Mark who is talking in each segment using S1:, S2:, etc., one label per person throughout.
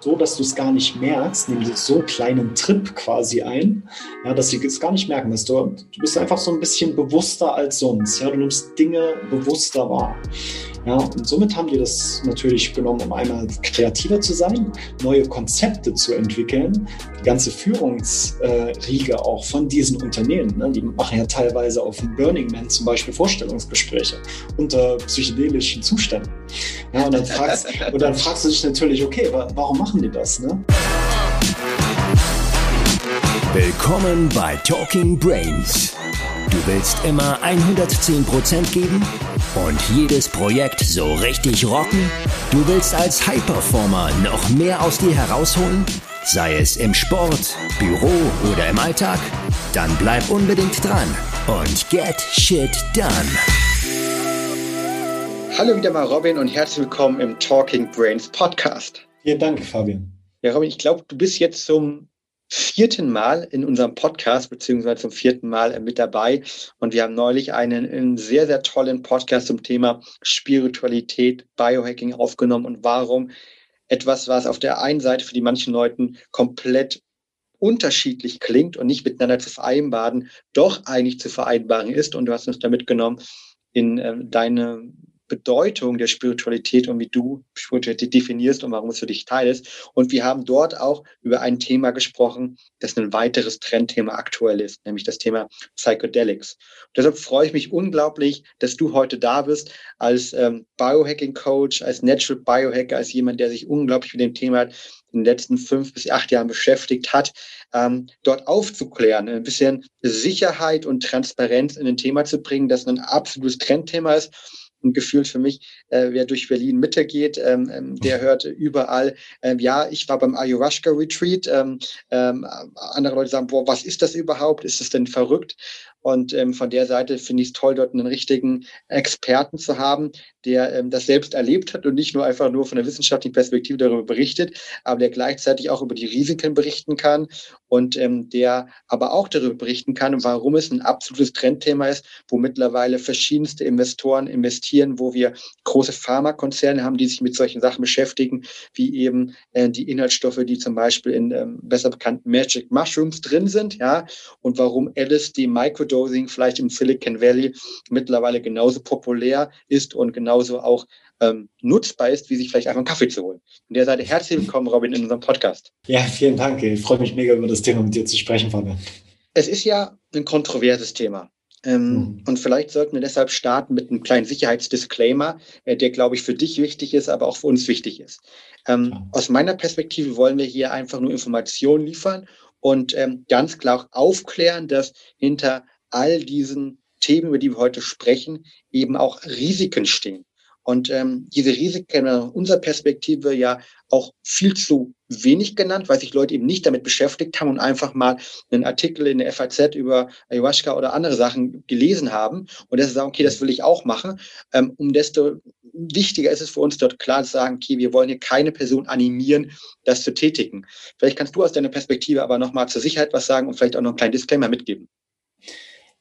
S1: so, dass du es gar nicht merkst, nehmen sie so einen kleinen Trip quasi ein, ja, dass sie es gar nicht merken, dass du, du bist einfach so ein bisschen bewusster als sonst, ja, du nimmst Dinge bewusster wahr. Ja, und somit haben die das natürlich genommen, um einmal kreativer zu sein, neue Konzepte zu entwickeln. Die ganze Führungsriege auch von diesen Unternehmen, ne, die machen ja teilweise auf dem Burning Man zum Beispiel Vorstellungsgespräche unter psychedelischen Zuständen. Ja, und, dann fragst, und dann fragst du dich natürlich, okay, warum machen die das? Ne?
S2: Willkommen bei Talking Brains. Du willst immer 110% geben und jedes Projekt so richtig rocken? Du willst als High-Performer noch mehr aus dir herausholen? Sei es im Sport, Büro oder im Alltag? Dann bleib unbedingt dran und get shit done.
S3: Hallo wieder mal Robin und herzlich willkommen im Talking Brains Podcast.
S1: Vielen Dank, Fabian.
S3: Ja, Robin, ich glaube, du bist jetzt zum vierten Mal in unserem Podcast, beziehungsweise zum vierten Mal mit dabei. Und wir haben neulich einen, einen, sehr, sehr tollen Podcast zum Thema Spiritualität, Biohacking aufgenommen und warum etwas, was auf der einen Seite für die manchen Leuten komplett unterschiedlich klingt und nicht miteinander zu vereinbaren, doch eigentlich zu vereinbaren ist. Und du hast uns da mitgenommen in äh, deine Bedeutung der Spiritualität und wie du Spiritualität definierst und warum es für dich Teil ist. Und wir haben dort auch über ein Thema gesprochen, das ein weiteres Trendthema aktuell ist, nämlich das Thema Psychedelics. Und deshalb freue ich mich unglaublich, dass du heute da bist als ähm, Biohacking-Coach, als Natural Biohacker, als jemand, der sich unglaublich mit dem Thema in den letzten fünf bis acht Jahren beschäftigt hat, ähm, dort aufzuklären, ein bisschen Sicherheit und Transparenz in ein Thema zu bringen, das ein absolutes Trendthema ist und gefühlt für mich, äh, wer durch Berlin Mitte geht, ähm, ähm, der hört überall, ähm, ja, ich war beim Ayahuasca Retreat. Ähm, ähm, andere Leute sagen, boah, was ist das überhaupt? Ist das denn verrückt? Und ähm, von der Seite finde ich es toll, dort einen richtigen Experten zu haben, der ähm, das selbst erlebt hat und nicht nur einfach nur von der wissenschaftlichen Perspektive darüber berichtet, aber der gleichzeitig auch über die Risiken berichten kann und ähm, der aber auch darüber berichten kann, warum es ein absolutes Trendthema ist, wo mittlerweile verschiedenste Investoren investieren, wo wir große Pharmakonzerne haben, die sich mit solchen Sachen beschäftigen, wie eben äh, die Inhaltsstoffe, die zum Beispiel in ähm, besser bekannten Magic Mushrooms drin sind, ja, und warum LSD Micro Microdosing vielleicht im Silicon Valley mittlerweile genauso populär ist und genauso auch ähm, nutzbar ist, wie sich vielleicht einfach einen Kaffee zu holen. Von der Seite herzlich willkommen, Robin, in unserem Podcast.
S1: Ja, vielen Dank. Ich freue mich mega über das Thema mit dir zu sprechen, Fabian.
S3: Es ist ja ein kontroverses Thema. Ähm, mhm. Und vielleicht sollten wir deshalb starten mit einem kleinen Sicherheitsdisclaimer, äh, der, glaube ich, für dich wichtig ist, aber auch für uns wichtig ist. Ähm, aus meiner Perspektive wollen wir hier einfach nur Informationen liefern und ähm, ganz klar auch aufklären, dass hinter all diesen Themen, über die wir heute sprechen, eben auch Risiken stehen. Und ähm, diese Risiken aus unserer Perspektive ja auch viel zu wenig genannt, weil sich Leute eben nicht damit beschäftigt haben und einfach mal einen Artikel in der FAZ über Ayahuasca oder andere Sachen gelesen haben und deshalb sagen, okay, das will ich auch machen. Ähm, um desto wichtiger ist es für uns dort klar zu sagen, okay, wir wollen hier keine Person animieren, das zu tätigen. Vielleicht kannst du aus deiner Perspektive aber nochmal zur Sicherheit was sagen und vielleicht auch noch einen kleinen Disclaimer mitgeben.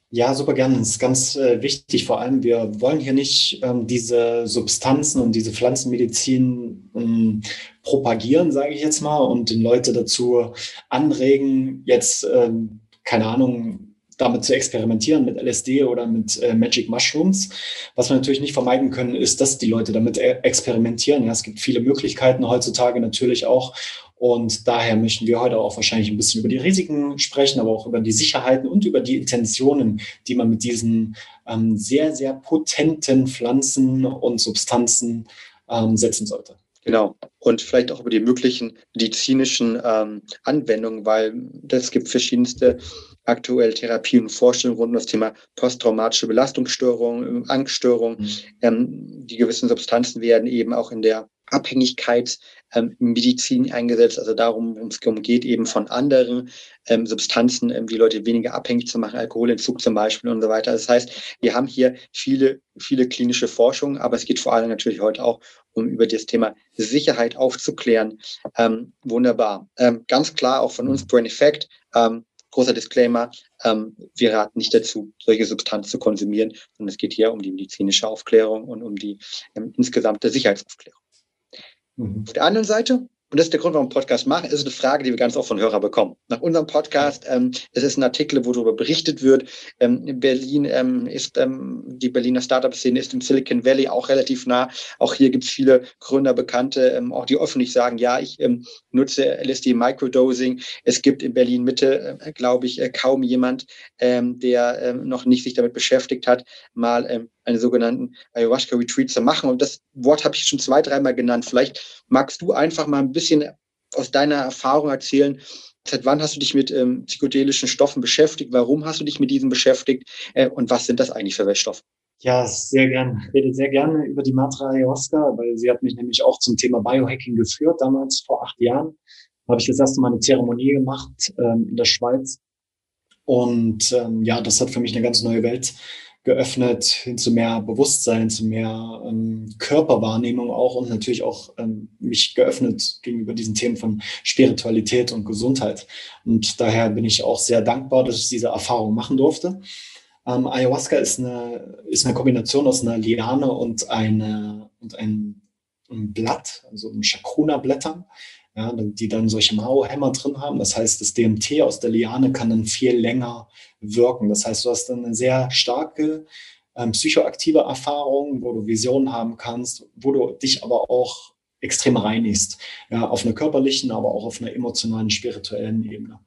S1: Ja, super gerne. Das ist ganz äh, wichtig. Vor allem, wir wollen hier nicht ähm, diese Substanzen und diese Pflanzenmedizin ähm, propagieren, sage ich jetzt mal, und den Leute dazu anregen, jetzt, ähm, keine Ahnung, damit zu experimentieren mit LSD oder mit äh, Magic Mushrooms. Was wir natürlich nicht vermeiden können, ist, dass die Leute damit äh, experimentieren. Ja, es gibt viele Möglichkeiten heutzutage natürlich auch. Und daher möchten wir heute auch wahrscheinlich ein bisschen über die Risiken sprechen, aber auch über die Sicherheiten und über die Intentionen, die man mit diesen ähm, sehr, sehr potenten Pflanzen und Substanzen ähm, setzen sollte.
S3: Genau. Und vielleicht auch über die möglichen medizinischen ähm, Anwendungen, weil es gibt verschiedenste aktuell Therapien und Vorstellungen rund um das Thema posttraumatische Belastungsstörungen, Angststörungen. Mhm. Ähm, die gewissen Substanzen werden eben auch in der Abhängigkeitsmedizin ähm, eingesetzt, also darum, worum es geht, eben von anderen ähm, Substanzen, ähm, die Leute weniger abhängig zu machen, Alkoholentzug zum Beispiel und so weiter. Das heißt, wir haben hier viele, viele klinische Forschungen, aber es geht vor allem natürlich heute auch um über das Thema Sicherheit aufzuklären. Ähm, wunderbar. Ähm, ganz klar auch von uns Brain Effect. Ähm, großer Disclaimer, ähm, wir raten nicht dazu, solche Substanzen zu konsumieren, sondern es geht hier um die medizinische Aufklärung und um die ähm, insgesamte Sicherheitsaufklärung. Mhm. Auf der anderen Seite und das ist der Grund, warum wir Podcast machen, ist eine Frage, die wir ganz oft von Hörern bekommen. Nach unserem Podcast, ähm, es ist ein Artikel, wo darüber berichtet wird. Ähm, in Berlin ähm, ist ähm, die Berliner Startup-Szene ist im Silicon Valley auch relativ nah. Auch hier gibt es viele Gründer, Bekannte, ähm, auch die öffentlich sagen, ja, ich ähm, nutze LSD Microdosing. Es gibt in Berlin Mitte, äh, glaube ich, äh, kaum jemand, ähm, der ähm, noch nicht sich damit beschäftigt hat, mal ähm, einen sogenannten Ayahuasca-Retreat zu machen. Und das Wort habe ich schon zwei, dreimal genannt. Vielleicht magst du einfach mal ein bisschen aus deiner Erfahrung erzählen, Seit wann hast du dich mit ähm, psychedelischen Stoffen beschäftigt? Warum hast du dich mit diesen beschäftigt? Äh, und was sind das eigentlich für Weltstoffe?
S1: Ja, sehr gerne. Ich rede sehr gerne über die Matra Ayahuasca, weil sie hat mich nämlich auch zum Thema Biohacking geführt, damals vor acht Jahren. Habe ich das erste Mal eine Zeremonie gemacht ähm, in der Schweiz. Und ähm, ja, das hat für mich eine ganz neue Welt geöffnet hin zu mehr Bewusstsein, zu mehr ähm, Körperwahrnehmung auch und natürlich auch ähm, mich geöffnet gegenüber diesen Themen von Spiritualität und Gesundheit. Und daher bin ich auch sehr dankbar, dass ich diese Erfahrung machen durfte. Ähm, Ayahuasca ist eine, ist eine Kombination aus einer Liane und, eine, und ein, ein Blatt, also ein Chacruna-Blättern ja, die dann solche Mao-Hämmer drin haben. Das heißt, das DMT aus der Liane kann dann viel länger wirken. Das heißt, du hast dann eine sehr starke ähm, psychoaktive Erfahrung, wo du Visionen haben kannst, wo du dich aber auch extrem reinigst. Ja, auf einer körperlichen, aber auch auf einer emotionalen, spirituellen Ebene.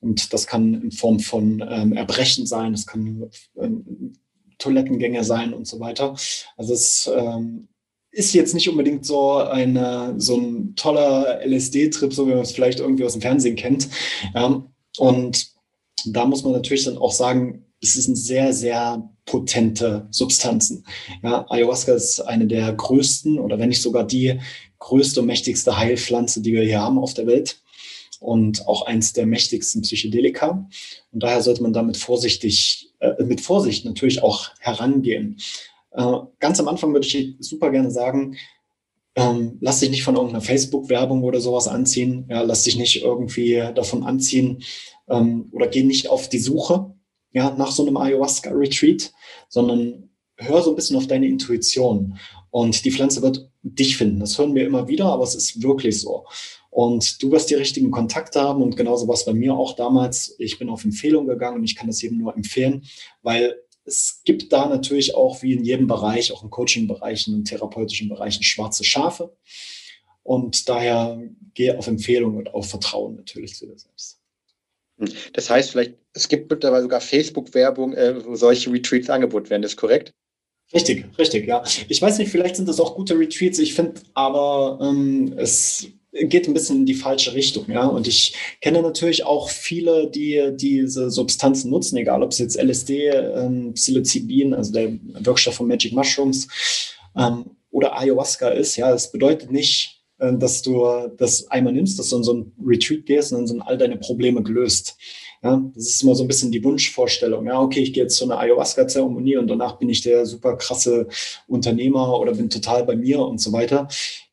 S1: Und das kann in Form von ähm, Erbrechen sein, es kann ähm, Toilettengänge sein und so weiter. Also es ähm, ist jetzt nicht unbedingt so, eine, so ein toller LSD-Trip, so wie man es vielleicht irgendwie aus dem Fernsehen kennt. Ja, und da muss man natürlich dann auch sagen, es sind sehr, sehr potente Substanzen. Ja, Ayahuasca ist eine der größten oder wenn nicht sogar die größte und mächtigste Heilpflanze, die wir hier haben auf der Welt und auch eins der mächtigsten Psychedelika. Und daher sollte man damit vorsichtig, äh, mit Vorsicht natürlich auch herangehen. Äh, ganz am Anfang würde ich super gerne sagen, ähm, lass dich nicht von irgendeiner Facebook-Werbung oder sowas anziehen. Ja, lass dich nicht irgendwie davon anziehen ähm, oder geh nicht auf die Suche ja, nach so einem Ayahuasca-Retreat, sondern hör so ein bisschen auf deine Intuition. Und die Pflanze wird dich finden. Das hören wir immer wieder, aber es ist wirklich so. Und du wirst die richtigen Kontakte haben und genauso war es bei mir auch damals. Ich bin auf Empfehlung gegangen und ich kann das jedem nur empfehlen, weil es gibt da natürlich auch, wie in jedem Bereich, auch in Coaching-Bereichen und therapeutischen Bereichen, schwarze Schafe. Und daher gehe auf Empfehlung und auf Vertrauen natürlich zu dir selbst.
S3: Das heißt, vielleicht, es gibt mittlerweile sogar Facebook-Werbung, äh, wo solche Retreats angeboten werden, das ist korrekt?
S1: Richtig, richtig, ja. Ich weiß nicht, vielleicht sind das auch gute Retreats. Ich finde aber, ähm, es geht ein bisschen in die falsche Richtung, ja. Und ich kenne natürlich auch viele, die diese Substanzen nutzen, egal ob es jetzt LSD, ähm, Psilocybin, also der Wirkstoff von Magic Mushrooms ähm, oder Ayahuasca ist. Ja, es bedeutet nicht, äh, dass du das einmal nimmst, dass du in so ein Retreat gehst und dann sind all deine Probleme gelöst. Ja, das ist immer so ein bisschen die Wunschvorstellung. Ja, okay, ich gehe jetzt zu einer Ayahuasca-Zeremonie und danach bin ich der super krasse Unternehmer oder bin total bei mir und so weiter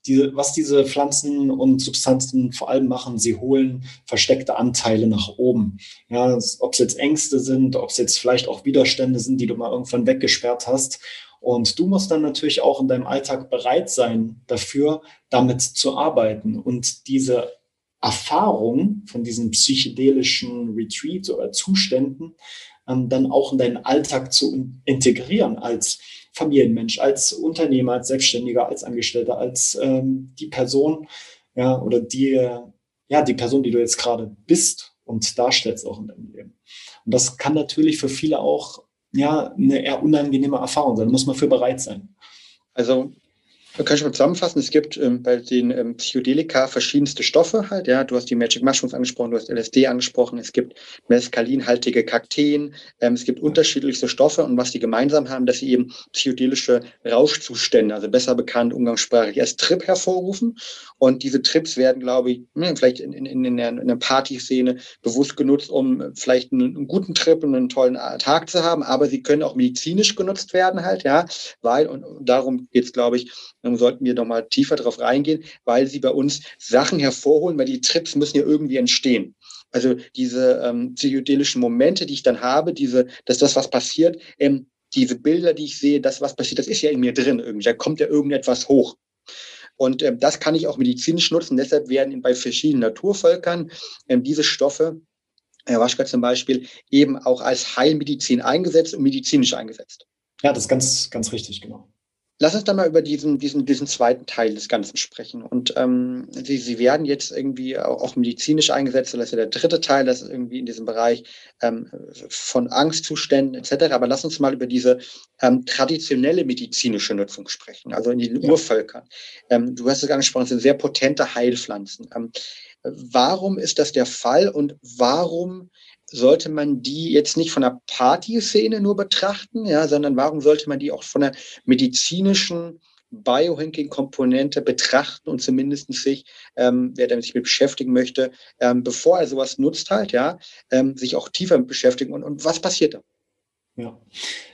S1: die, was diese Pflanzen und Substanzen vor allem machen, sie holen versteckte Anteile nach oben. Ja, ob es jetzt Ängste sind, ob es jetzt vielleicht auch Widerstände sind, die du mal irgendwann weggesperrt hast. Und du musst dann natürlich auch in deinem Alltag bereit sein, dafür damit zu arbeiten und diese Erfahrung von diesen psychedelischen Retreats oder Zuständen ähm, dann auch in deinen Alltag zu integrieren als Familienmensch, als Unternehmer, als Selbstständiger, als Angestellter, als ähm, die Person, ja, oder die, ja, die Person, die du jetzt gerade bist und darstellst auch in deinem Leben. Und das kann natürlich für viele auch, ja, eine eher unangenehme Erfahrung sein. Da muss man für bereit sein.
S3: Also kann schon mal zusammenfassen, es gibt ähm, bei den ähm, Psychedelika verschiedenste Stoffe halt, ja. Du hast die Magic Mushrooms angesprochen, du hast LSD angesprochen, es gibt mescalinhaltige Kakteen, ähm, es gibt unterschiedlichste Stoffe und was die gemeinsam haben, dass sie eben psychedelische Rauschzustände, also besser bekannt umgangssprachlich als Trip hervorrufen. Und diese Trips werden, glaube ich, hm, vielleicht in, in, in, in der Partyszene bewusst genutzt, um vielleicht einen, einen guten Trip und einen tollen Tag zu haben, aber sie können auch medizinisch genutzt werden halt, ja, weil, und darum geht es, glaube ich, dann sollten wir nochmal tiefer darauf reingehen, weil sie bei uns Sachen hervorholen, weil die Trips müssen ja irgendwie entstehen. Also diese ähm, psychedelischen Momente, die ich dann habe, diese, dass das, was passiert, ähm, diese Bilder, die ich sehe, das, was passiert, das ist ja in mir drin irgendwie. Da kommt ja irgendetwas hoch. Und ähm, das kann ich auch medizinisch nutzen. Deshalb werden bei verschiedenen Naturvölkern ähm, diese Stoffe, Ayahuasca zum Beispiel, eben auch als Heilmedizin eingesetzt und medizinisch eingesetzt.
S1: Ja, das ist ganz, ganz richtig, genau.
S3: Lass uns dann mal über diesen, diesen, diesen zweiten Teil des Ganzen sprechen. Und ähm, sie, sie werden jetzt irgendwie auch, medizinisch eingesetzt, das ist ja der dritte Teil, das ist irgendwie in diesem Bereich ähm, von Angstzuständen etc. Aber lass uns mal über diese ähm, traditionelle medizinische Nutzung sprechen, also in den ja. Urvölkern. Ähm, du hast es angesprochen, es sind sehr potente Heilpflanzen. Ähm, warum ist das der Fall und warum sollte man die jetzt nicht von der Partyszene nur betrachten, ja, sondern warum sollte man die auch von der medizinischen Biohacking-Komponente betrachten und zumindest sich, ähm, wer damit sich mit beschäftigen möchte, ähm, bevor er sowas nutzt halt, ja, ähm, sich auch tiefer mit beschäftigen und, und was passiert da?
S1: Ja,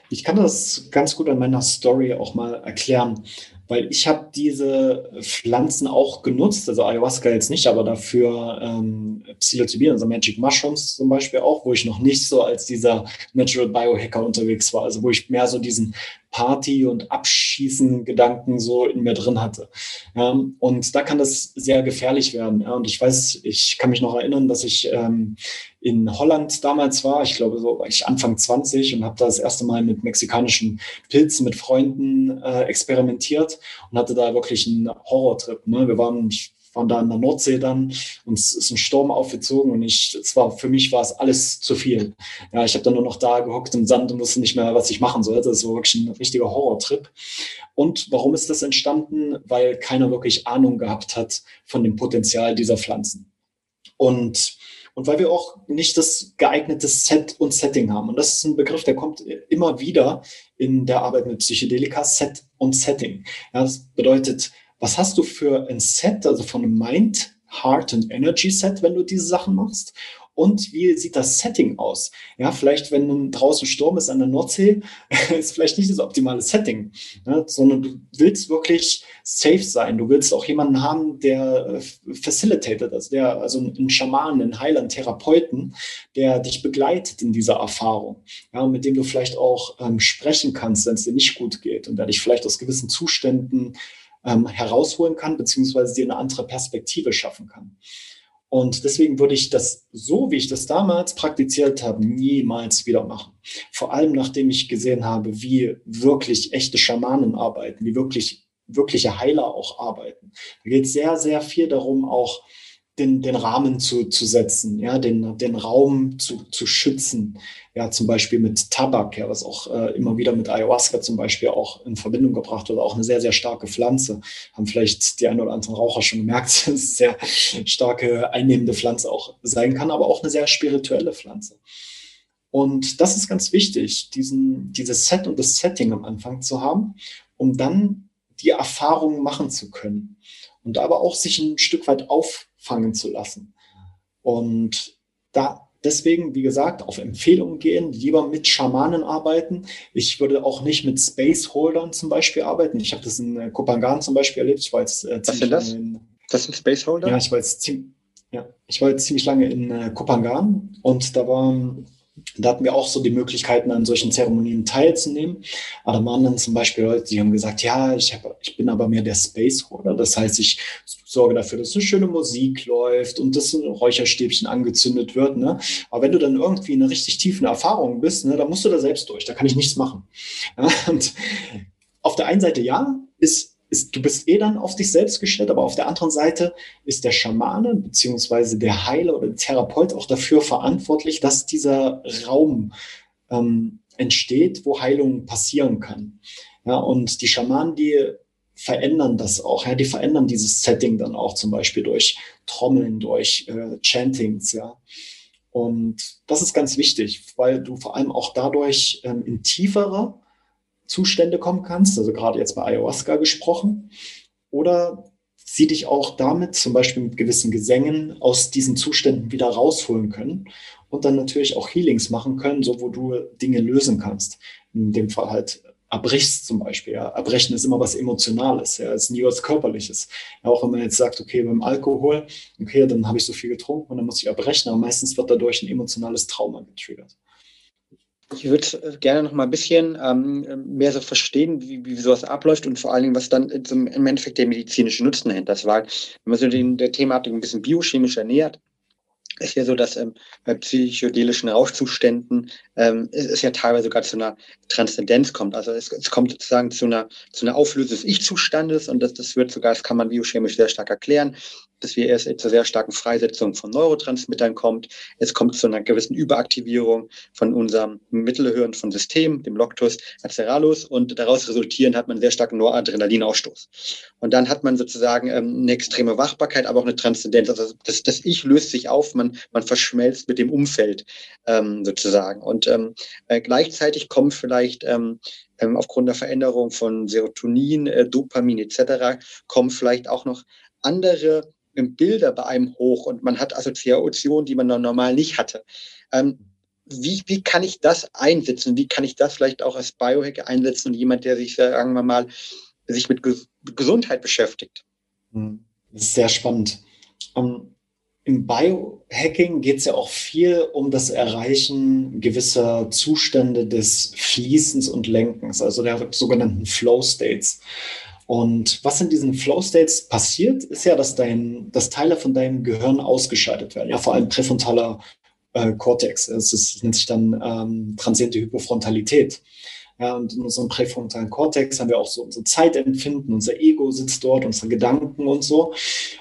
S1: ich kann das ganz gut an meiner Story auch mal erklären weil ich habe diese Pflanzen auch genutzt, also Ayahuasca jetzt nicht, aber dafür ähm, Psilocybin, also Magic Mushrooms zum Beispiel auch, wo ich noch nicht so als dieser Natural Biohacker unterwegs war, also wo ich mehr so diesen Party- und Abschießen-Gedanken so in mir drin hatte. Ja, und da kann das sehr gefährlich werden. Ja, und ich weiß, ich kann mich noch erinnern, dass ich ähm, in Holland damals war. Ich glaube, so war ich Anfang 20 und habe da das erste Mal mit mexikanischen Pilzen mit Freunden äh, experimentiert und hatte da wirklich einen Horrortrip. Ne? Wir waren, ich waren da in der Nordsee dann und es ist ein Sturm aufgezogen und ich, es war, für mich war es alles zu viel. Ja, ich habe dann nur noch da gehockt im Sand und wusste nicht mehr, was ich machen sollte. Das war wirklich ein richtiger Horrortrip. Und warum ist das entstanden? Weil keiner wirklich Ahnung gehabt hat von dem Potenzial dieser Pflanzen. Und und weil wir auch nicht das geeignete Set und Setting haben. Und das ist ein Begriff, der kommt immer wieder in der Arbeit mit Psychedelika, Set und Setting. Ja, das bedeutet, was hast du für ein Set, also von einem Mind, Heart und Energy Set, wenn du diese Sachen machst? Und wie sieht das Setting aus? Ja, vielleicht, wenn draußen Sturm ist an der Nordsee, ist vielleicht nicht das optimale Setting, ne? sondern du willst wirklich safe sein. Du willst auch jemanden haben, der äh, facilitated, also der, also einen Schamanen, einen Heiler, einen Therapeuten, der dich begleitet in dieser Erfahrung. Ja, mit dem du vielleicht auch ähm, sprechen kannst, wenn es dir nicht gut geht und der dich vielleicht aus gewissen Zuständen ähm, herausholen kann, beziehungsweise dir eine andere Perspektive schaffen kann. Und deswegen würde ich das so, wie ich das damals praktiziert habe, niemals wieder machen. Vor allem nachdem ich gesehen habe, wie wirklich echte Schamanen arbeiten, wie wirklich wirkliche Heiler auch arbeiten. Da geht sehr, sehr viel darum, auch den, den Rahmen zu, zu setzen, ja, den, den Raum zu, zu schützen, ja, zum Beispiel mit Tabak, ja, was auch äh, immer wieder mit Ayahuasca zum Beispiel auch in Verbindung gebracht wird, auch eine sehr, sehr starke Pflanze. Haben vielleicht die ein oder anderen Raucher schon gemerkt, dass es sehr starke einnehmende Pflanze auch sein kann, aber auch eine sehr spirituelle Pflanze. Und das ist ganz wichtig, diesen, dieses Set und das Setting am Anfang zu haben, um dann die Erfahrungen machen zu können und aber auch sich ein Stück weit auf fangen zu lassen. Und da deswegen, wie gesagt, auf Empfehlungen gehen, lieber mit Schamanen arbeiten. Ich würde auch nicht mit Spaceholdern zum Beispiel arbeiten. Ich habe das in äh, Kopangan zum Beispiel erlebt. Ich war jetzt
S3: äh, Was sind das? In, das sind Spaceholder?
S1: Ja, ich war jetzt ziemlich, ja, ich war jetzt ziemlich lange in äh, Kopangan und da war da hatten wir auch so die Möglichkeiten, an solchen Zeremonien teilzunehmen. Aber da waren dann zum Beispiel Leute, die haben gesagt, ja, ich, hab, ich bin aber mehr der Space-Holder. Das heißt, ich sorge dafür, dass eine schöne Musik läuft und dass ein Räucherstäbchen angezündet wird. Ne? Aber wenn du dann irgendwie in einer richtig tiefen Erfahrung bist, ne, dann musst du da selbst durch. Da kann ich nichts machen. Und auf der einen Seite ja, ist ist, du bist eh dann auf dich selbst gestellt, aber auf der anderen Seite ist der Schamane beziehungsweise der Heiler oder der Therapeut auch dafür verantwortlich, dass dieser Raum ähm, entsteht, wo Heilung passieren kann. Ja, und die Schamanen, die verändern das auch, ja, die verändern dieses Setting dann auch zum Beispiel durch Trommeln, durch äh, Chantings, ja. Und das ist ganz wichtig, weil du vor allem auch dadurch ähm, in tiefere Zustände kommen kannst, also gerade jetzt bei Ayahuasca gesprochen, oder sie dich auch damit, zum Beispiel mit gewissen Gesängen, aus diesen Zuständen wieder rausholen können und dann natürlich auch Healings machen können, so wo du Dinge lösen kannst. In dem Fall halt erbrichst zum Beispiel. Ja. Erbrechen ist immer was Emotionales, ja, ist nie was Körperliches. Ja, auch wenn man jetzt sagt, okay, beim Alkohol, okay, dann habe ich so viel getrunken und dann muss ich erbrechen, aber meistens wird dadurch ein emotionales Trauma getriggert.
S3: Ich würde äh, gerne noch mal ein bisschen ähm, mehr so verstehen, wie, wie sowas abläuft und vor allen Dingen, was dann im Endeffekt der medizinische Nutzen dahinter ist. Weil, wenn man sich den, der Thematik ein bisschen biochemisch ernährt, ist ja so, dass ähm, bei psychedelischen Rauschzuständen ähm, es, es ja teilweise sogar zu einer Transzendenz kommt. Also es, es kommt sozusagen zu einer, zu einer Auflösung des Ich-Zustandes und das, das wird sogar, das kann man biochemisch sehr stark erklären, dass wir erst zu sehr starken Freisetzung von Neurotransmittern kommt. Es kommt zu einer gewissen Überaktivierung von unserem Mittelhirn von System, dem Loctus aceralus und daraus resultierend hat man sehr starken Noradrenalinausstoß. Und dann hat man sozusagen ähm, eine extreme Wachbarkeit, aber auch eine Transzendenz. Also das, das Ich löst sich auf, man, man verschmelzt mit dem Umfeld ähm, sozusagen. Und ähm, äh, gleichzeitig kommt vielleicht ähm, ähm, aufgrund der Veränderung von Serotonin, äh, Dopamin etc. kommen vielleicht auch noch andere Bilder bei einem hoch und man hat Assoziationen, die man normal nicht hatte. Ähm, wie, wie kann ich das einsetzen? Wie kann ich das vielleicht auch als Biohacker einsetzen und jemand, der sich, sagen wir mal, sich mit Gesundheit beschäftigt?
S1: Hm, das ist sehr spannend. Um, ähm, Im Biohacking geht es ja auch viel um das Erreichen gewisser Zustände des Fließens und Lenkens, also der sogenannten Flow States. Und was in diesen Flow States passiert, ist ja, dass dein, dass Teile von deinem Gehirn ausgeschaltet werden. Ja, vor allem präfrontaler äh, Cortex. Es ist, nennt sich dann ähm, transiente Hypofrontalität. Ja, und in unserem präfrontalen Kortex haben wir auch so unser Zeitempfinden, unser Ego sitzt dort, unsere Gedanken und so.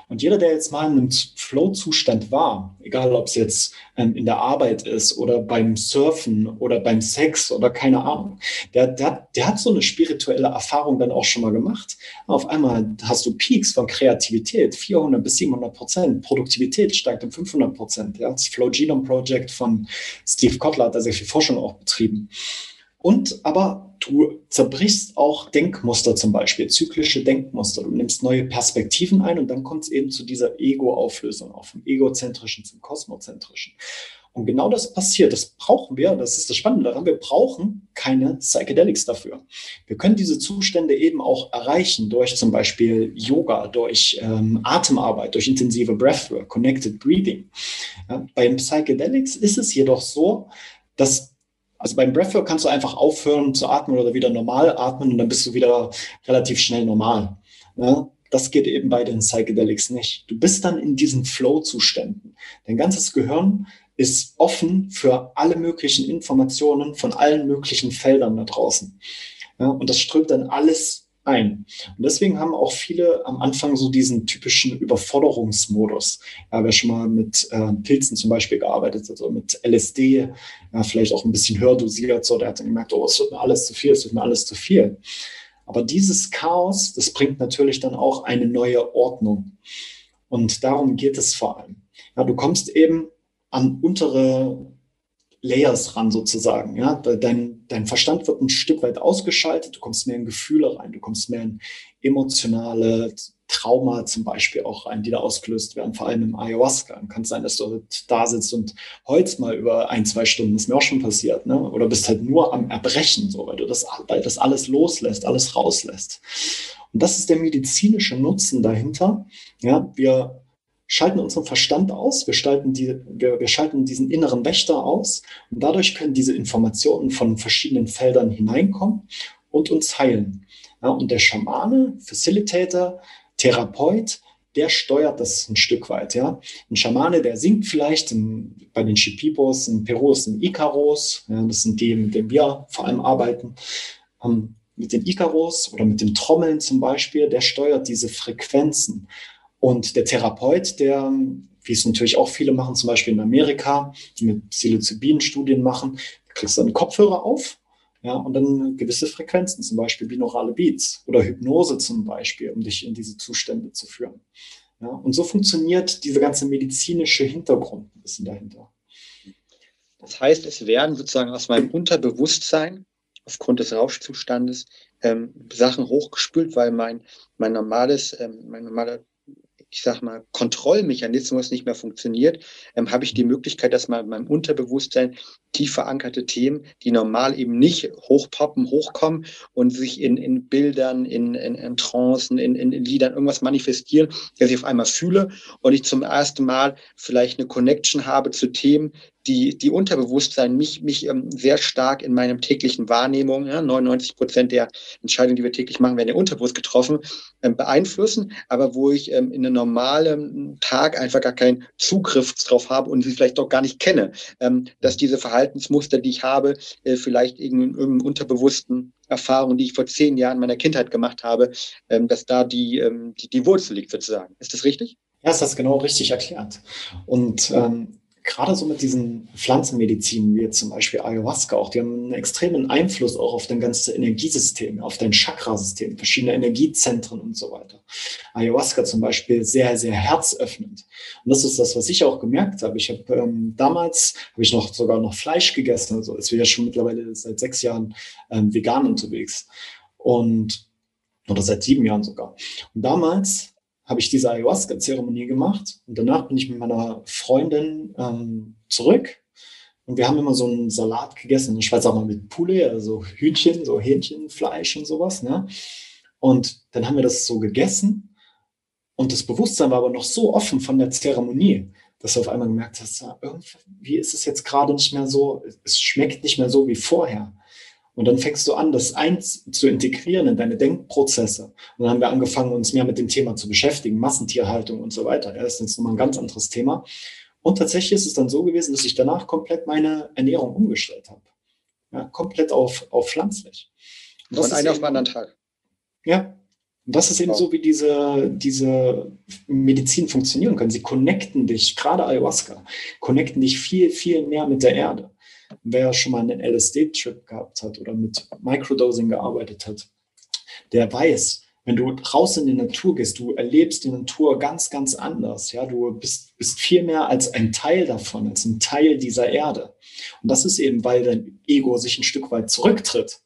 S1: Und jeder, der jetzt mal in einem Flow-Zustand war, egal ob es jetzt ähm, in der Arbeit ist oder beim Surfen oder beim Sex oder keine Ahnung, der, der, der hat so eine spirituelle Erfahrung dann auch schon mal gemacht. Auf einmal hast du Peaks von Kreativität, 400 bis 700 Prozent, Produktivität steigt um 500 Prozent. Ja, das Flow Genome Project von Steve Kotler hat da sehr viel Forschung auch betrieben. Und aber du zerbrichst auch Denkmuster zum Beispiel, zyklische Denkmuster. Du nimmst neue Perspektiven ein und dann kommt es eben zu dieser Ego-Auflösung, auf vom egozentrischen zum kosmozentrischen. Und genau das passiert, das brauchen wir, das ist das Spannende daran, wir brauchen keine Psychedelics dafür. Wir können diese Zustände eben auch erreichen durch zum Beispiel Yoga, durch ähm, Atemarbeit, durch intensive Breathwork, Connected Breathing. Ja, bei Psychedelics ist es jedoch so, dass also beim Breathwork kannst du einfach aufhören zu atmen oder wieder normal atmen und dann bist du wieder relativ schnell normal. Ja, das geht eben bei den Psychedelics nicht. Du bist dann in diesen Flow-Zuständen. Dein ganzes Gehirn ist offen für alle möglichen Informationen von allen möglichen Feldern da draußen. Ja, und das strömt dann alles ein. Und deswegen haben auch viele am Anfang so diesen typischen Überforderungsmodus. Ja, wer schon mal mit äh, Pilzen zum Beispiel gearbeitet hat, also mit LSD, ja, vielleicht auch ein bisschen höher dosiert, so, der hat dann gemerkt, oh, es wird mir alles zu viel, es wird mir alles zu viel. Aber dieses Chaos, das bringt natürlich dann auch eine neue Ordnung. Und darum geht es vor allem. Ja, du kommst eben an untere Layers ran sozusagen. Ja? Dein, dein Verstand wird ein Stück weit ausgeschaltet, du kommst mehr in Gefühle rein, du kommst mehr in emotionale Trauma zum Beispiel auch rein, die da ausgelöst werden, vor allem im Ayahuasca. Kann sein, dass du da sitzt und heulst mal über ein, zwei Stunden, ist mir auch schon passiert, ne? oder bist halt nur am Erbrechen, so, weil du das, weil das alles loslässt, alles rauslässt. Und das ist der medizinische Nutzen dahinter. Ja, wir schalten unseren Verstand aus, wir, schalten die, wir, wir schalten diesen inneren Wächter aus und dadurch können diese Informationen von verschiedenen Feldern hineinkommen und uns heilen. Ja, und der Schamane, Facilitator, Therapeut, der steuert das ein Stück weit. Ja. Ein Schamane, der singt vielleicht in, bei den Shipibos, in Peru ist ein Ikaros, ja, das sind die, mit denen wir vor allem arbeiten. Ähm, mit den Ikaros oder mit den Trommeln zum Beispiel, der steuert diese Frequenzen. Und der Therapeut, der, wie es natürlich auch viele machen, zum Beispiel in Amerika, die mit Psilocybin-Studien machen, kriegst du einen Kopfhörer auf ja, und dann gewisse Frequenzen, zum Beispiel binaurale Beats oder Hypnose zum Beispiel, um dich in diese Zustände zu führen. Ja, und so funktioniert dieser ganze medizinische Hintergrund ein bisschen dahinter.
S3: Das heißt, es werden sozusagen aus meinem Unterbewusstsein aufgrund des Rauschzustandes ähm, Sachen hochgespült, weil mein, mein normales, ähm, mein normaler ich sag mal, Kontrollmechanismus nicht mehr funktioniert, ähm, habe ich die Möglichkeit, dass mal in meinem Unterbewusstsein tief verankerte Themen, die normal eben nicht hochpoppen, hochkommen und sich in, in Bildern, in, in, in Trancen, in, in, Liedern irgendwas manifestieren, dass ich auf einmal fühle und ich zum ersten Mal vielleicht eine Connection habe zu Themen, die, die Unterbewusstsein mich, mich ähm, sehr stark in meinem täglichen Wahrnehmung, ja, 99 Prozent der Entscheidungen, die wir täglich machen, werden ja unterbewusst getroffen, ähm, beeinflussen, aber wo ich ähm, in einem normalen Tag einfach gar keinen Zugriff drauf habe und sie vielleicht doch gar nicht kenne, ähm, dass diese Verhaltensmuster, die ich habe, äh, vielleicht in irgendeinem unterbewussten Erfahrung, die ich vor zehn Jahren meiner Kindheit gemacht habe, ähm, dass da die, ähm, die, die Wurzel liegt sozusagen. Ist das richtig?
S1: Ja, ist das genau richtig erklärt. Und ähm, gerade so mit diesen Pflanzenmedizinen, wie jetzt zum Beispiel Ayahuasca auch, die haben einen extremen Einfluss auch auf dein ganzes Energiesystem, auf dein Chakrasystem, verschiedene Energiezentren und so weiter. Ayahuasca zum Beispiel sehr, sehr herzöffnend. Und das ist das, was ich auch gemerkt habe. Ich habe ähm, damals, habe ich noch sogar noch Fleisch gegessen, also ist wieder schon mittlerweile seit sechs Jahren ähm, vegan unterwegs. Und oder seit sieben Jahren sogar. Und damals habe ich diese Ayahuasca-Zeremonie gemacht und danach bin ich mit meiner Freundin ähm, zurück und wir haben immer so einen Salat gegessen. In der Schweiz auch mal mit Poulet, also Hühnchen, so Hähnchenfleisch und sowas. Ne? Und dann haben wir das so gegessen und das Bewusstsein war aber noch so offen von der Zeremonie, dass du auf einmal gemerkt hast, irgendwie ist es jetzt gerade nicht mehr so, es schmeckt nicht mehr so wie vorher. Und dann fängst du an, das eins zu integrieren in deine Denkprozesse. Und dann haben wir angefangen, uns mehr mit dem Thema zu beschäftigen, Massentierhaltung und so weiter. Ja, das ist jetzt nochmal ein ganz anderes Thema. Und tatsächlich ist es dann so gewesen, dass ich danach komplett meine Ernährung umgestellt habe. Ja, komplett auf, auf pflanzlich.
S3: Und Von einem auf den anderen Tag.
S1: Ja. Und das ist eben wow. so, wie diese, diese Medizin funktionieren kann. Sie connecten dich, gerade Ayahuasca, connecten dich viel, viel mehr mit der Erde. Wer schon mal einen LSD-Trip gehabt hat oder mit Microdosing gearbeitet hat, der weiß, wenn du raus in die Natur gehst, du erlebst die Natur ganz, ganz anders. Ja, du bist, bist viel mehr als ein Teil davon, als ein Teil dieser Erde. Und das ist eben, weil dein Ego sich ein Stück weit zurücktritt.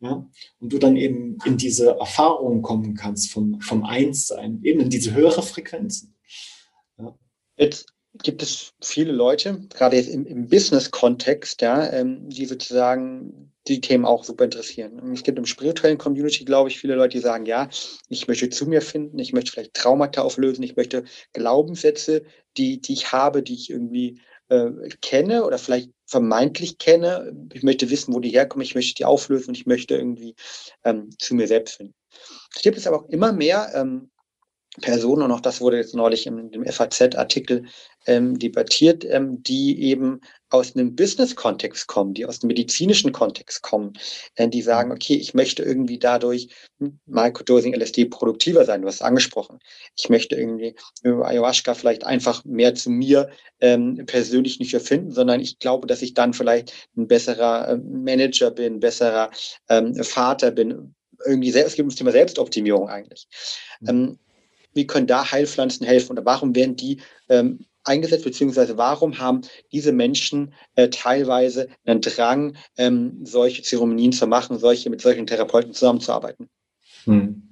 S1: Ja, und du dann eben in diese Erfahrungen kommen kannst vom, vom Einssein, eben in diese höhere Frequenzen.
S3: Ja. Jetzt gibt es viele Leute, gerade jetzt im, im Business-Kontext, ja, ähm, die sozusagen die Themen auch super interessieren. Es gibt im spirituellen Community, glaube ich, viele Leute, die sagen, ja, ich möchte zu mir finden, ich möchte vielleicht Traumata auflösen, ich möchte Glaubenssätze, die, die ich habe, die ich irgendwie äh, kenne oder vielleicht vermeintlich kenne. Ich möchte wissen, wo die herkommen, ich möchte die auflösen und ich möchte irgendwie ähm, zu mir selbst finden. Es gibt es aber auch immer mehr ähm, Personen, und auch das wurde jetzt neulich in dem FAZ-Artikel ähm, debattiert, ähm, die eben aus einem Business-Kontext kommen, die aus dem medizinischen Kontext kommen, äh, die sagen, mhm. okay, ich möchte irgendwie dadurch Microdosing LSD produktiver sein, du hast es angesprochen. Ich möchte irgendwie über Ayahuasca vielleicht einfach mehr zu mir ähm, persönlich nicht erfinden, sondern ich glaube, dass ich dann vielleicht ein besserer äh, Manager bin, besserer ähm, Vater bin, irgendwie selbst, es geht um das Thema Selbstoptimierung eigentlich. Mhm. Wie können da Heilpflanzen helfen oder warum werden die ähm, eingesetzt, beziehungsweise warum haben diese Menschen äh, teilweise einen Drang, ähm, solche Zeremonien zu machen, solche mit solchen Therapeuten zusammenzuarbeiten? Hm.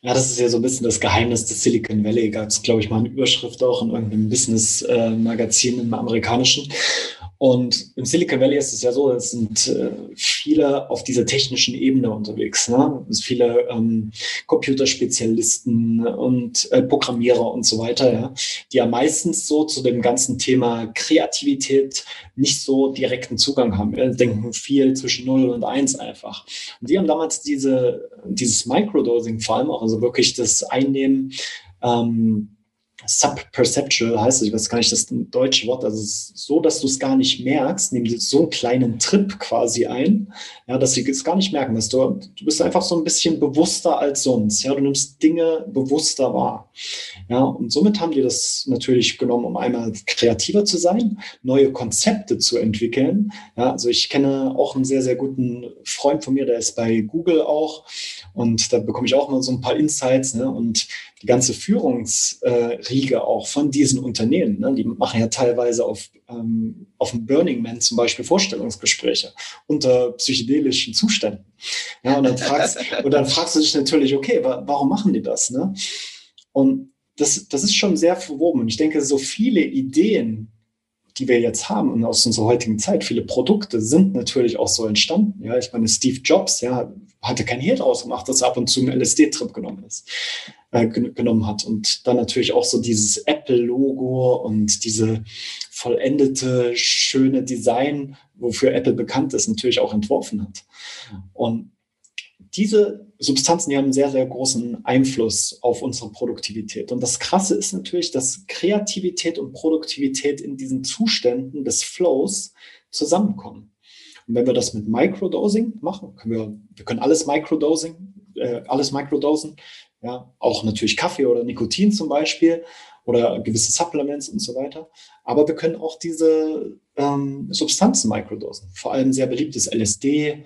S1: Ja, das ist ja so ein bisschen das Geheimnis des Silicon Valley. Gab es, glaube ich, mal eine Überschrift auch in irgendeinem Business-Magazin äh, im amerikanischen. Und im Silicon Valley ist es ja so, es sind äh, viele auf dieser technischen Ebene unterwegs. Ne? Es sind viele ähm, Computerspezialisten und äh, Programmierer und so weiter, ja? die ja meistens so zu dem ganzen Thema Kreativität nicht so direkten Zugang haben. Wir denken viel zwischen 0 und 1 einfach. Und die haben damals diese, dieses Microdosing vor allem auch, also wirklich das Einnehmen ähm, Subperceptual heißt ich weiß gar nicht das deutsche Wort, also es ist so, dass du es gar nicht merkst, nehmen sie so einen kleinen Trip quasi ein, ja, dass sie es gar nicht merken, dass du, du bist einfach so ein bisschen bewusster als sonst, ja, du nimmst Dinge bewusster wahr, ja, und somit haben die das natürlich genommen, um einmal kreativer zu sein, neue Konzepte zu entwickeln, ja, also ich kenne auch einen sehr, sehr guten Freund von mir, der ist bei Google auch und da bekomme ich auch mal so ein paar Insights, ne, und die ganze Führungsriege auch von diesen Unternehmen, ne, die machen ja teilweise auf, ähm, auf dem Burning Man zum Beispiel Vorstellungsgespräche unter psychedelischen Zuständen. Ja, und, dann fragst, und dann fragst du dich natürlich, okay, wa warum machen die das? Ne? Und das, das ist schon sehr verwoben. Und ich denke, so viele Ideen, die wir jetzt haben und aus unserer heutigen Zeit, viele Produkte sind natürlich auch so entstanden. Ja, ich meine, Steve Jobs, ja, hatte kein Hehl draus gemacht, dass er ab und zu einen LSD-Trip genommen ist äh, genommen hat. Und dann natürlich auch so dieses Apple-Logo und diese vollendete, schöne Design, wofür Apple bekannt ist, natürlich auch entworfen hat. Und diese Substanzen, die haben einen sehr, sehr großen Einfluss auf unsere Produktivität. Und das Krasse ist natürlich, dass Kreativität und Produktivität in diesen Zuständen des Flows zusammenkommen. Und wenn wir das mit Microdosing machen, können wir, wir können alles Microdosing, äh, alles Microdosen, ja, auch natürlich Kaffee oder Nikotin zum Beispiel oder gewisse Supplements und so weiter. Aber wir können auch diese ähm, Substanzen microdosen. Vor allem sehr beliebtes LSD,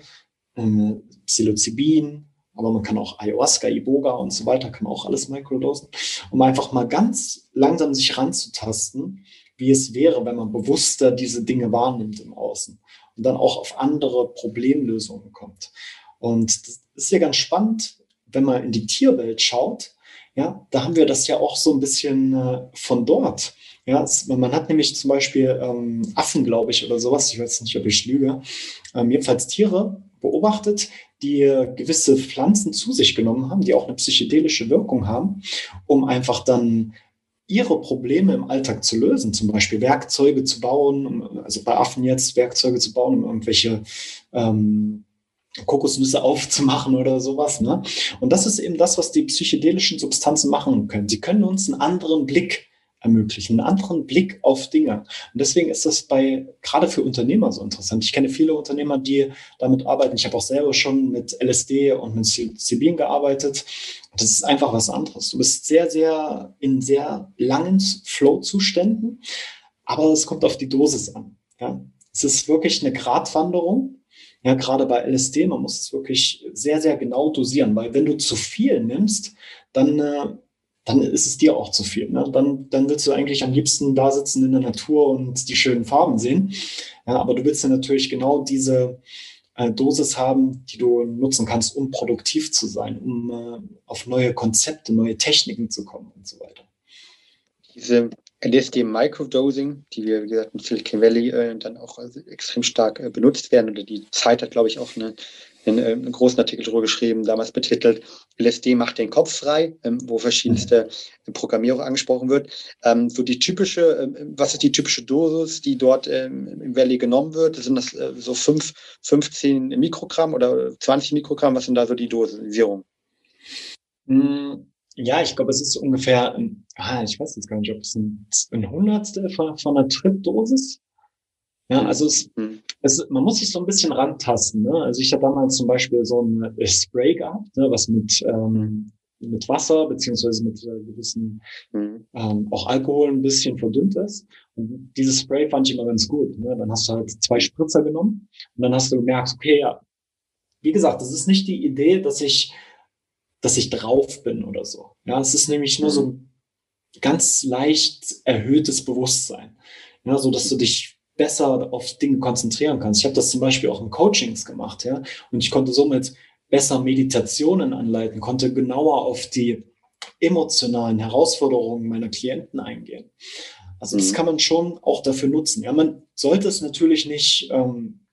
S1: äh, Psilocybin, aber man kann auch Ayahuasca, Iboga und so weiter, kann auch alles microdosen, um einfach mal ganz langsam sich ranzutasten, wie es wäre, wenn man bewusster diese Dinge wahrnimmt im Außen und dann auch auf andere Problemlösungen kommt. Und das ist ja ganz spannend, wenn man in die Tierwelt schaut. Ja, da haben wir das ja auch so ein bisschen äh, von dort. Ja, es, man hat nämlich zum Beispiel ähm, Affen, glaube ich, oder sowas. Ich weiß nicht, ob ich lüge. Ähm, jedenfalls Tiere beobachtet, die gewisse Pflanzen zu sich genommen haben, die auch eine psychedelische Wirkung haben, um einfach dann ihre Probleme im Alltag zu lösen, zum Beispiel Werkzeuge zu bauen, also bei Affen jetzt Werkzeuge zu bauen, um irgendwelche ähm, Kokosnüsse aufzumachen oder sowas. Ne? Und das ist eben das, was die psychedelischen Substanzen machen können. Sie können uns einen anderen Blick ermöglichen, einen anderen Blick auf Dinge. Und deswegen ist das bei gerade für Unternehmer so interessant. Ich kenne viele Unternehmer, die damit arbeiten. Ich habe auch selber schon mit LSD und mit Sibin gearbeitet. Das ist einfach was anderes. Du bist sehr, sehr in sehr langen Flow-Zuständen, aber es kommt auf die Dosis an. Ja? Es ist wirklich eine Gratwanderung. Ja, gerade bei LSD, man muss es wirklich sehr, sehr genau dosieren, weil wenn du zu viel nimmst, dann äh, dann ist es dir auch zu viel. Ne? Dann, dann willst du eigentlich am liebsten da sitzen in der Natur und die schönen Farben sehen. Ja, aber du willst ja natürlich genau diese äh, Dosis haben, die du nutzen kannst, um produktiv zu sein, um äh, auf neue Konzepte, neue Techniken zu kommen und so weiter.
S3: Diese LSD Microdosing, die wir, wie gesagt, in Silicon Valley äh, dann auch also extrem stark äh, benutzt werden, oder die Zeit hat, glaube ich, auch eine einen, äh, einen großen Artikel darüber geschrieben, damals betitelt, LSD macht den Kopf frei, ähm, wo verschiedenste mhm. Programmierung angesprochen wird. Ähm, so die typische, ähm, was ist die typische Dosis, die dort im Valley genommen wird? Sind das äh, so 5, 15 Mikrogramm oder 20 Mikrogramm? Was sind da so die Dosisierung?
S1: Hm, ja, ich glaube, es ist ungefähr, ah, ich weiß jetzt gar nicht, ob es ein, ein Hundertstel von, von einer Trip-Dosis ja, also es, mhm. es, man muss sich so ein bisschen rantasten. Ne? Also ich habe damals zum Beispiel so ein äh, Spray gehabt, ne, was mit, ähm, mit Wasser beziehungsweise mit äh, gewissen mhm. ähm, auch Alkohol ein bisschen verdünnt ist. Und dieses Spray fand ich immer ganz gut. Ne? Dann hast du halt zwei Spritzer genommen und dann hast du gemerkt, okay, ja, wie gesagt, das ist nicht die Idee, dass ich, dass ich drauf bin oder so. Ja, es ist nämlich nur so ein ganz leicht erhöhtes Bewusstsein. Ja, so dass du dich besser auf Dinge konzentrieren kannst. Ich habe das zum Beispiel auch in Coachings gemacht, ja, und ich konnte somit besser Meditationen anleiten, konnte genauer auf die emotionalen Herausforderungen meiner Klienten eingehen. Also das mhm. kann man schon auch dafür nutzen. Ja, man sollte es natürlich nicht ähm,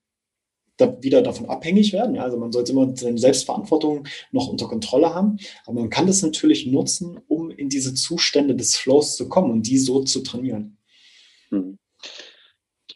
S1: da wieder davon abhängig werden. Ja, also man sollte immer seine Selbstverantwortung noch unter Kontrolle haben. Aber man kann das natürlich nutzen, um in diese Zustände des Flows zu kommen und die so zu trainieren.
S3: Mhm.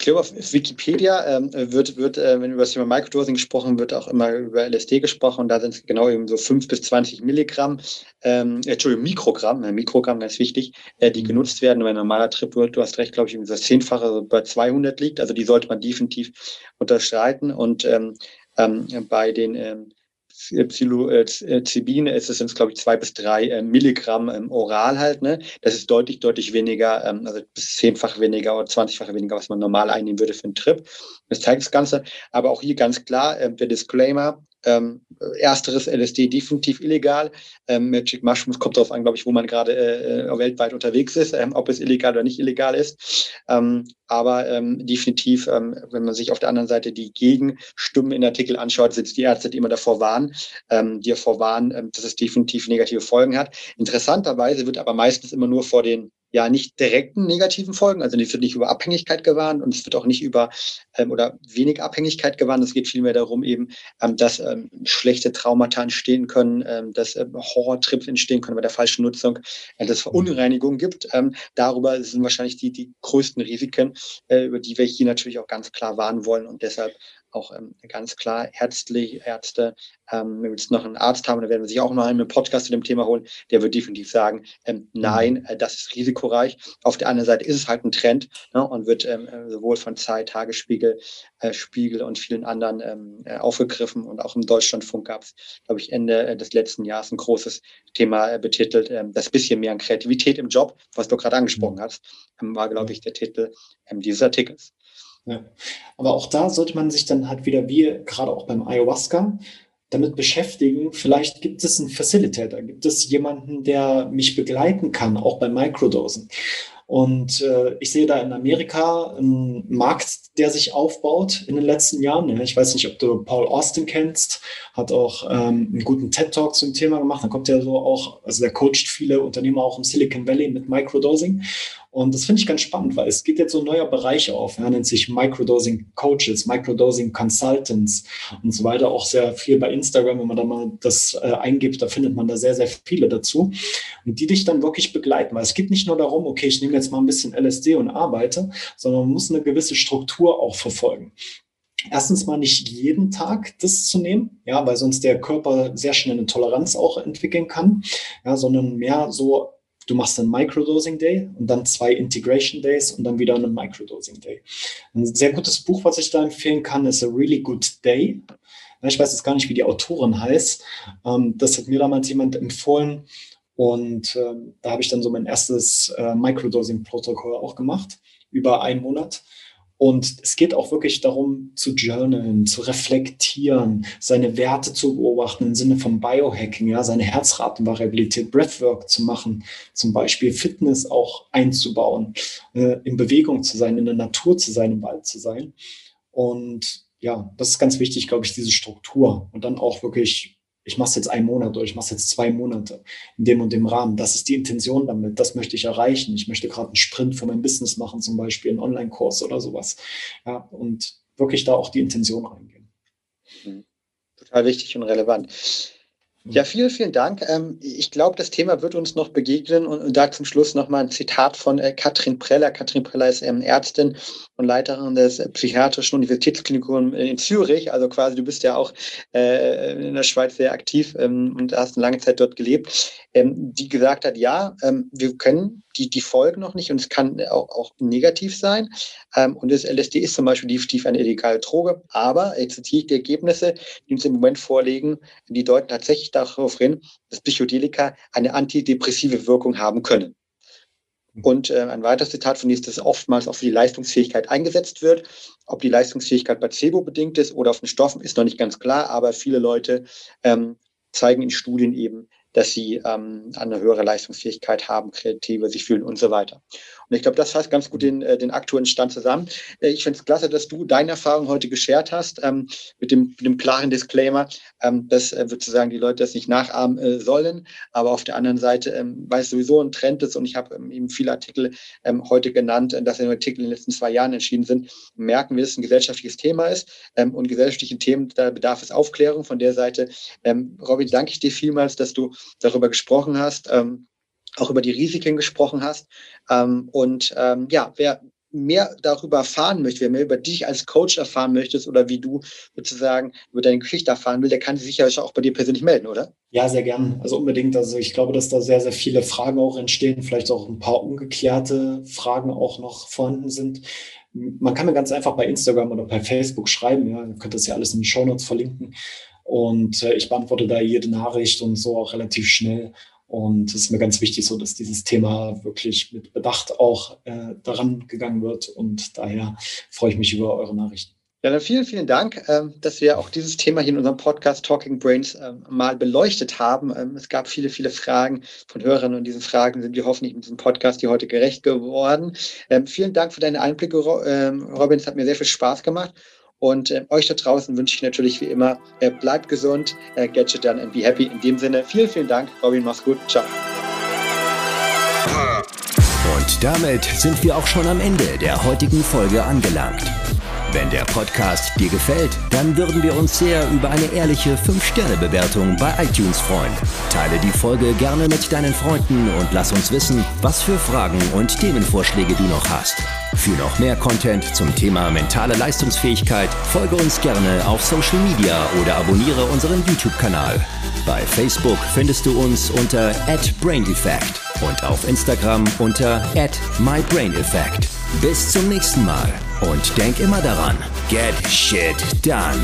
S3: Ich glaube, auf Wikipedia ähm, wird, wird äh, wenn über das Thema Microdosing gesprochen wird, auch immer über LSD gesprochen. Und da sind es genau eben so 5 bis 20 Milligramm, ähm, Entschuldigung, Mikrogramm, äh, Mikrogramm, ganz wichtig, äh, die mhm. genutzt werden. Und ein normaler Trip, du hast recht, glaube ich, das Zehnfache bei 200 liegt. Also die sollte man definitiv unterschreiten. Und ähm, ähm, bei den ähm, Psilocybin ist es sind glaube ich, zwei bis drei äh, Milligramm ähm, oral halt. Ne? Das ist deutlich, deutlich weniger, ähm, also zehnfach weniger oder zwanzigfach weniger, was man normal einnehmen würde für einen Trip. Das zeigt das Ganze. Aber auch hier ganz klar äh, der Disclaimer, ähm, ersteres LSD definitiv illegal. Ähm, Magic Mushrooms kommt darauf an, glaube ich, wo man gerade äh, äh, weltweit unterwegs ist, ähm, ob es illegal oder nicht illegal ist. Ähm, aber ähm, definitiv, ähm, wenn man sich auf der anderen Seite die Gegenstimmen in Artikel anschaut, sind die Ärzte, die immer davor warnen, die davor warnen, dass es definitiv negative Folgen hat. Interessanterweise wird aber meistens immer nur vor den ja nicht direkten negativen Folgen. Also es wird nicht über Abhängigkeit gewarnt und es wird auch nicht über ähm, oder wenig Abhängigkeit gewarnt. Es geht vielmehr darum, eben, ähm, dass ähm, schlechte Traumata entstehen können, ähm, dass ähm, Horrortrips entstehen können bei der falschen Nutzung, äh, dass es Verunreinigungen gibt. Ähm, darüber sind wahrscheinlich die, die größten Risiken, äh, über die wir hier natürlich auch ganz klar warnen wollen und deshalb auch ähm, ganz klar ärztlich, Ärzte, ähm, wenn wir jetzt noch einen Arzt haben, dann werden wir sich auch noch einen Podcast zu dem Thema holen, der wird definitiv sagen, ähm, nein, mhm. äh, das ist risikoreich. Auf der anderen Seite ist es halt ein Trend ne, und wird ähm, äh, sowohl von Zeit, Tagesspiegel, äh, Spiegel und vielen anderen ähm, äh, aufgegriffen und auch im Deutschlandfunk gab es, glaube ich, Ende äh, des letzten Jahres ein großes Thema äh, betitelt, ähm, das bisschen mehr an Kreativität im Job, was du gerade angesprochen mhm. hast, war, glaube ich, der Titel dieses Artikels.
S1: Ja. Aber auch da sollte man sich dann halt wieder, wie gerade auch beim Ayahuasca, damit beschäftigen. Vielleicht gibt es einen Facilitator, gibt es jemanden, der mich begleiten kann, auch beim Microdosen. Und äh, ich sehe da in Amerika einen Markt, der sich aufbaut in den letzten Jahren. Ich weiß nicht, ob du Paul Austin kennst, hat auch ähm, einen guten TED-Talk zum Thema gemacht. Da kommt ja so auch, also der coacht viele Unternehmer auch im Silicon Valley mit Microdosing. Und das finde ich ganz spannend, weil es geht jetzt so ein neuer Bereich auf. Er nennt sich Microdosing Coaches, Microdosing Consultants und so weiter. Auch sehr viel bei Instagram, wenn man da mal das äh, eingibt, da findet man da sehr, sehr viele dazu. Und die dich dann wirklich begleiten. Weil es geht nicht nur darum, okay, ich nehme jetzt mal ein bisschen LSD und arbeite, sondern man muss eine gewisse Struktur auch verfolgen erstens mal nicht jeden Tag das zu nehmen, ja, weil sonst der Körper sehr schnell eine Toleranz auch entwickeln kann, ja, sondern mehr so du machst einen Microdosing Day und dann zwei Integration Days und dann wieder einen Microdosing Day. Ein sehr gutes Buch, was ich da empfehlen kann, ist A Really Good Day. Ich weiß jetzt gar nicht, wie die Autorin heißt. Ähm, das hat mir damals jemand empfohlen. Und ähm, da habe ich dann so mein erstes äh, Microdosing-Protokoll auch gemacht, über einen Monat. Und es geht auch wirklich darum, zu journalen, zu reflektieren, seine Werte zu beobachten im Sinne von Biohacking, ja, seine Herzratenvariabilität, Breathwork zu machen, zum Beispiel Fitness auch einzubauen, äh, in Bewegung zu sein, in der Natur zu sein, im Wald zu sein. Und ja, das ist ganz wichtig, glaube ich, diese Struktur und dann auch wirklich ich mache es jetzt einen Monat oder ich mache es jetzt zwei Monate in dem und dem Rahmen. Das ist die Intention damit. Das möchte ich erreichen. Ich möchte gerade einen Sprint für mein Business machen, zum Beispiel einen Online-Kurs oder sowas. Ja, und wirklich da auch die Intention reingehen.
S3: Mhm. Total wichtig und relevant. Ja, vielen, vielen Dank. Ähm, ich glaube, das Thema wird uns noch begegnen und da zum Schluss nochmal ein Zitat von äh, Katrin Preller. Katrin Preller ist ähm, Ärztin und Leiterin des Psychiatrischen Universitätsklinikums in Zürich. Also quasi, du bist ja auch äh, in der Schweiz sehr aktiv ähm, und hast eine lange Zeit dort gelebt, die gesagt hat, ja, wir können die, die Folgen noch nicht und es kann auch, auch negativ sein. Und das LSD ist zum Beispiel definitiv eine illegale Droge. Aber jetzt zitiere ich die Ergebnisse, die uns im Moment vorliegen, die deuten tatsächlich darauf hin, dass Psychedelika eine antidepressive Wirkung haben können. Und äh, ein weiteres Zitat von dir ist, dass oftmals auch für die Leistungsfähigkeit eingesetzt wird. Ob die Leistungsfähigkeit Placebo bedingt ist oder auf den Stoffen, ist noch nicht ganz klar, aber viele Leute ähm, zeigen in Studien eben, dass sie ähm, eine höhere Leistungsfähigkeit haben, kreativer sich fühlen und so weiter. Und ich glaube, das fasst ganz gut den, äh, den aktuellen Stand zusammen. Äh, ich finde es klasse, dass du deine Erfahrung heute geshared hast, ähm, mit, dem, mit dem klaren Disclaimer, ähm, dass äh, sozusagen die Leute das nicht nachahmen äh, sollen. Aber auf der anderen Seite, ähm, weil es sowieso ein Trend ist und ich habe ähm, eben viele Artikel ähm, heute genannt, äh, dass in Artikel in den letzten zwei Jahren entschieden sind, merken wir, dass es ein gesellschaftliches Thema ist ähm, und gesellschaftlichen Themen, da bedarf es Aufklärung. Von der Seite, ähm, Robin, danke ich dir vielmals, dass du darüber gesprochen hast. Ähm, auch über die Risiken gesprochen hast. Ähm, und ähm, ja, wer mehr darüber erfahren möchte, wer mehr über dich als Coach erfahren möchtest oder wie du sozusagen über deine Geschichte erfahren will, der kann sich sicherlich auch bei dir persönlich melden, oder?
S1: Ja, sehr gern. Also unbedingt. Also ich glaube, dass da sehr, sehr viele Fragen auch entstehen, vielleicht auch ein paar ungeklärte Fragen auch noch vorhanden sind. Man kann mir ganz einfach bei Instagram oder bei Facebook schreiben. Ja, ihr könnt das ja alles in den Show Notes verlinken. Und äh, ich beantworte da jede Nachricht und so auch relativ schnell. Und es ist mir ganz wichtig, so dass dieses Thema wirklich mit Bedacht auch äh, daran gegangen wird. Und daher freue ich mich über eure Nachrichten.
S3: Ja, dann vielen, vielen Dank, ähm, dass wir auch dieses Thema hier in unserem Podcast Talking Brains ähm, mal beleuchtet haben. Ähm, es gab viele, viele Fragen von Hörern und diesen Fragen sind wir hoffentlich mit diesem Podcast hier heute gerecht geworden. Vielen Dank für deine Einblicke, Robin. Es hat mir sehr viel Spaß gemacht. Und äh, euch da draußen wünsche ich natürlich wie immer, äh, bleibt gesund, äh, get shit done and be happy. In dem Sinne, vielen, vielen Dank. Robin, mach's gut. Ciao.
S2: Und damit sind wir auch schon am Ende der heutigen Folge angelangt. Wenn der Podcast dir gefällt, dann würden wir uns sehr über eine ehrliche 5-Sterne-Bewertung bei iTunes freuen. Teile die Folge gerne mit deinen Freunden und lass uns wissen, was für Fragen und Themenvorschläge du noch hast. Für noch mehr Content zum Thema mentale Leistungsfähigkeit folge uns gerne auf Social Media oder abonniere unseren YouTube-Kanal. Bei Facebook findest du uns unter @braindefect und auf Instagram unter @mybraineffect. Bis zum nächsten Mal und denk immer daran, get shit done.